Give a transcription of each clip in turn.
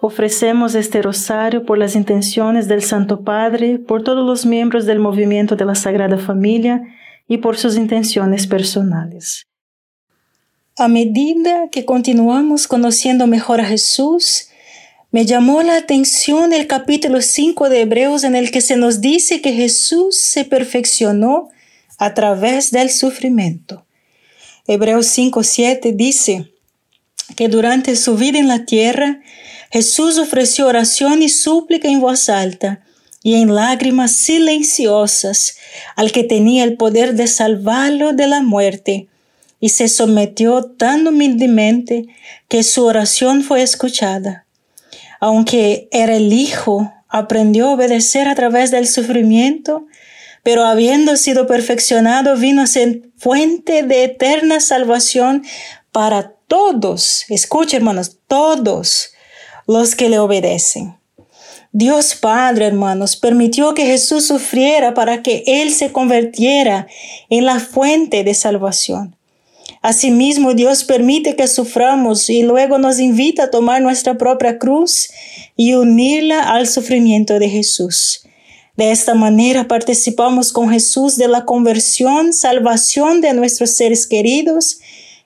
Ofrecemos este rosario por las intenciones del Santo Padre, por todos los miembros del movimiento de la Sagrada Familia y por sus intenciones personales. A medida que continuamos conociendo mejor a Jesús, me llamó la atención el capítulo 5 de Hebreos en el que se nos dice que Jesús se perfeccionó a través del sufrimiento. Hebreos 5.7 dice que durante su vida en la tierra, Jesús ofreció oración y súplica en voz alta y en lágrimas silenciosas al que tenía el poder de salvarlo de la muerte, y se sometió tan humildemente que su oración fue escuchada. Aunque era el Hijo, aprendió a obedecer a través del sufrimiento, pero habiendo sido perfeccionado, vino a ser fuente de eterna salvación para todos. Escuche, hermanos, todos los que le obedecen. Dios Padre, hermanos, permitió que Jesús sufriera para que Él se convirtiera en la fuente de salvación. Asimismo, Dios permite que suframos y luego nos invita a tomar nuestra propia cruz y unirla al sufrimiento de Jesús. De esta manera participamos con Jesús de la conversión, salvación de nuestros seres queridos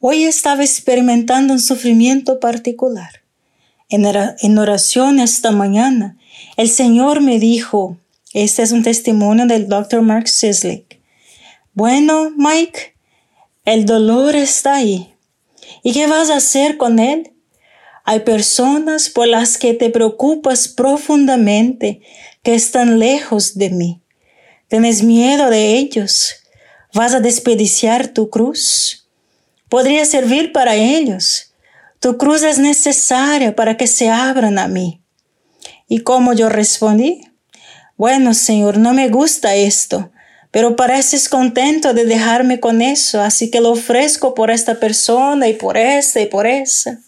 Hoy estaba experimentando un sufrimiento particular. En oración esta mañana, el Señor me dijo, este es un testimonio del Dr. Mark Sislick. Bueno, Mike, el dolor está ahí. ¿Y qué vas a hacer con él? Hay personas por las que te preocupas profundamente que están lejos de mí. ¿Tienes miedo de ellos? ¿Vas a desperdiciar tu cruz? Podría servir para ellos. Tu cruz es necesaria para que se abran a mí. ¿Y cómo yo respondí? Bueno, Señor, no me gusta esto, pero pareces contento de dejarme con eso, así que lo ofrezco por esta persona y por esta y por esa.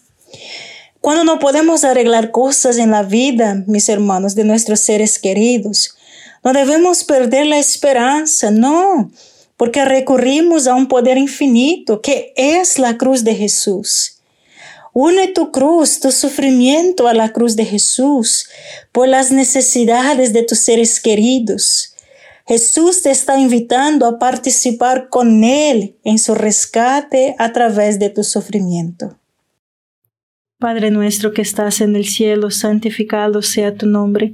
Cuando no podemos arreglar cosas en la vida, mis hermanos, de nuestros seres queridos, no debemos perder la esperanza, no, porque recurrimos a un poder infinito que es la cruz de Jesús. Une tu cruz, tu sufrimiento a la cruz de Jesús por las necesidades de tus seres queridos. Jesús te está invitando a participar con Él en su rescate a través de tu sufrimiento. Padre nuestro que estás en el cielo, santificado sea tu nombre.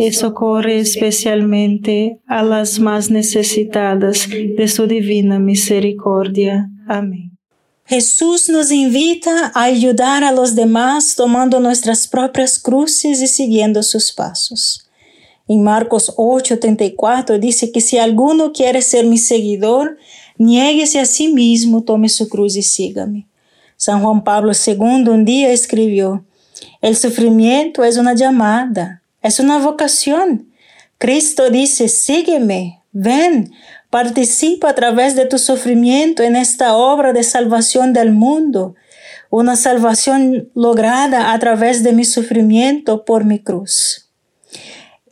y socorre especialmente a las más necesitadas de su divina misericordia. Amén. Jesús nos invita a ayudar a los demás tomando nuestras propias cruces y siguiendo sus pasos. En Marcos 8:34 dice que si alguno quiere ser mi seguidor, niéguese a sí mismo, tome su cruz y sígame. San Juan Pablo II un día escribió, el sufrimiento es una llamada, es una vocación. Cristo dice, sígueme, ven, Participa a través de tu sufrimiento en esta obra de salvación del mundo, una salvación lograda a través de mi sufrimiento por mi cruz.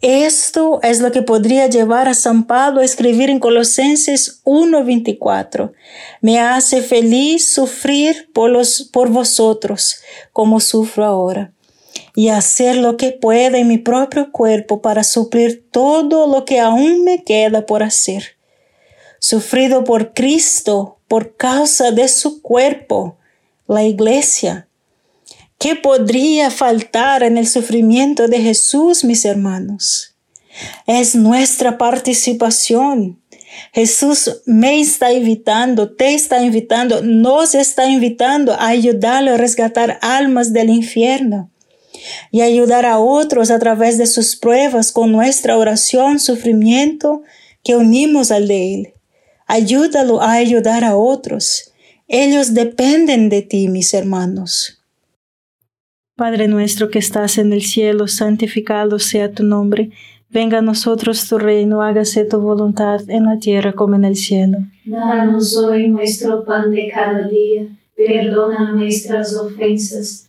Esto es lo que podría llevar a San Pablo a escribir en Colosenses 1:24. Me hace feliz sufrir por, vosotros, como sufro ahora, y hacer lo que pueda en mi propio cuerpo para suplir todo lo que aún me queda por hacer sufrido por Cristo por causa de su cuerpo, la iglesia. ¿Qué podría faltar en el sufrimiento de Jesús, mis hermanos? Es nuestra participación. Jesús me está invitando, te está invitando, nos está invitando a ayudarle a resgatar almas del infierno y ayudar a otros a través de sus pruebas con nuestra oración, sufrimiento que unimos al de Él. Ayúdalo a ayudar a otros. Ellos dependen de ti, mis hermanos. Padre nuestro que estás en el cielo, santificado sea tu nombre. Venga a nosotros tu reino, hágase tu voluntad en la tierra como en el cielo. Danos hoy nuestro pan de cada día. Perdona nuestras ofensas,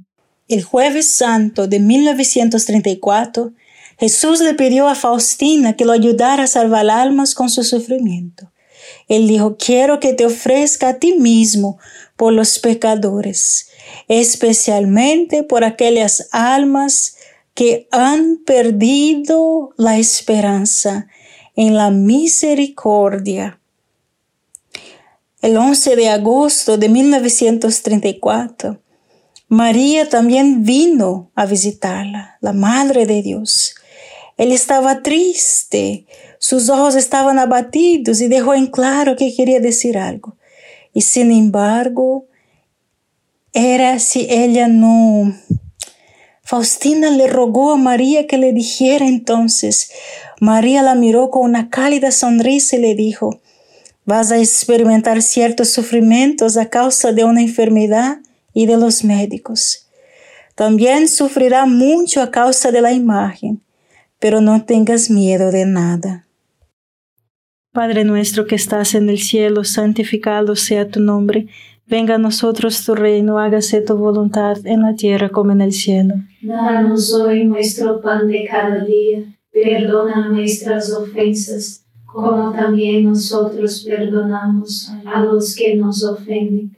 El jueves santo de 1934, Jesús le pidió a Faustina que lo ayudara a salvar almas con su sufrimiento. Él dijo, quiero que te ofrezca a ti mismo por los pecadores, especialmente por aquellas almas que han perdido la esperanza en la misericordia. El 11 de agosto de 1934, María también vino a visitarla, la Madre de Dios. Él estaba triste, sus ojos estaban abatidos y dejó en claro que quería decir algo. Y sin embargo, era si ella no... Faustina le rogó a María que le dijera entonces, María la miró con una cálida sonrisa y le dijo, vas a experimentar ciertos sufrimientos a causa de una enfermedad y de los médicos. También sufrirá mucho a causa de la imagen, pero no tengas miedo de nada. Padre nuestro que estás en el cielo, santificado sea tu nombre. Venga a nosotros tu reino, hágase tu voluntad en la tierra como en el cielo. Danos hoy nuestro pan de cada día Perdona nuestras ofensas, como también nosotros perdonamos a los que nos ofenden.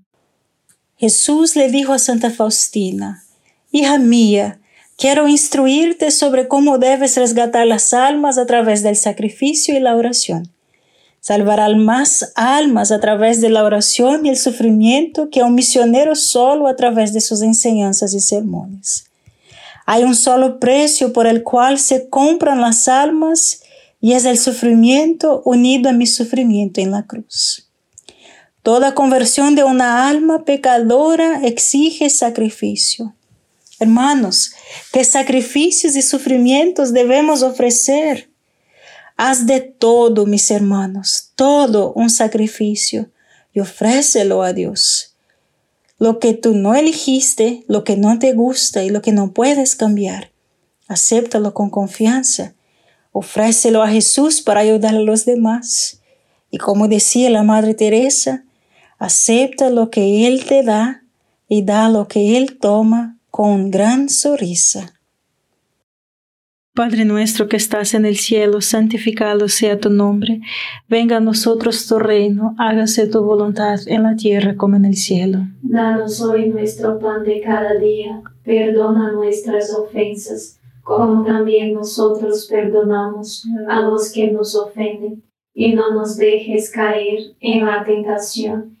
Jesús le dijo a Santa Faustina, Hija mía, quiero instruirte sobre cómo debes resgatar las almas a través del sacrificio y la oración. Salvará más almas a través de la oración y el sufrimiento que un misionero solo a través de sus enseñanzas y sermones. Hay un solo precio por el cual se compran las almas y es el sufrimiento unido a mi sufrimiento en la cruz. Toda conversión de una alma pecadora exige sacrificio. Hermanos, ¿qué sacrificios y sufrimientos debemos ofrecer? Haz de todo, mis hermanos, todo un sacrificio y ofrécelo a Dios lo que tú no elegiste, lo que no te gusta y lo que no puedes cambiar. Acéptalo con confianza. Ofrécelo a Jesús para ayudar a los demás. Y como decía la Madre Teresa, acepta lo que Él te da y da lo que Él toma con gran sonrisa. Padre nuestro que estás en el cielo, santificado sea tu nombre. Venga a nosotros tu reino, hágase tu voluntad en la tierra como en el cielo. Danos hoy nuestro pan de cada día, perdona nuestras ofensas, como también nosotros perdonamos a los que nos ofenden, y no nos dejes caer en la tentación,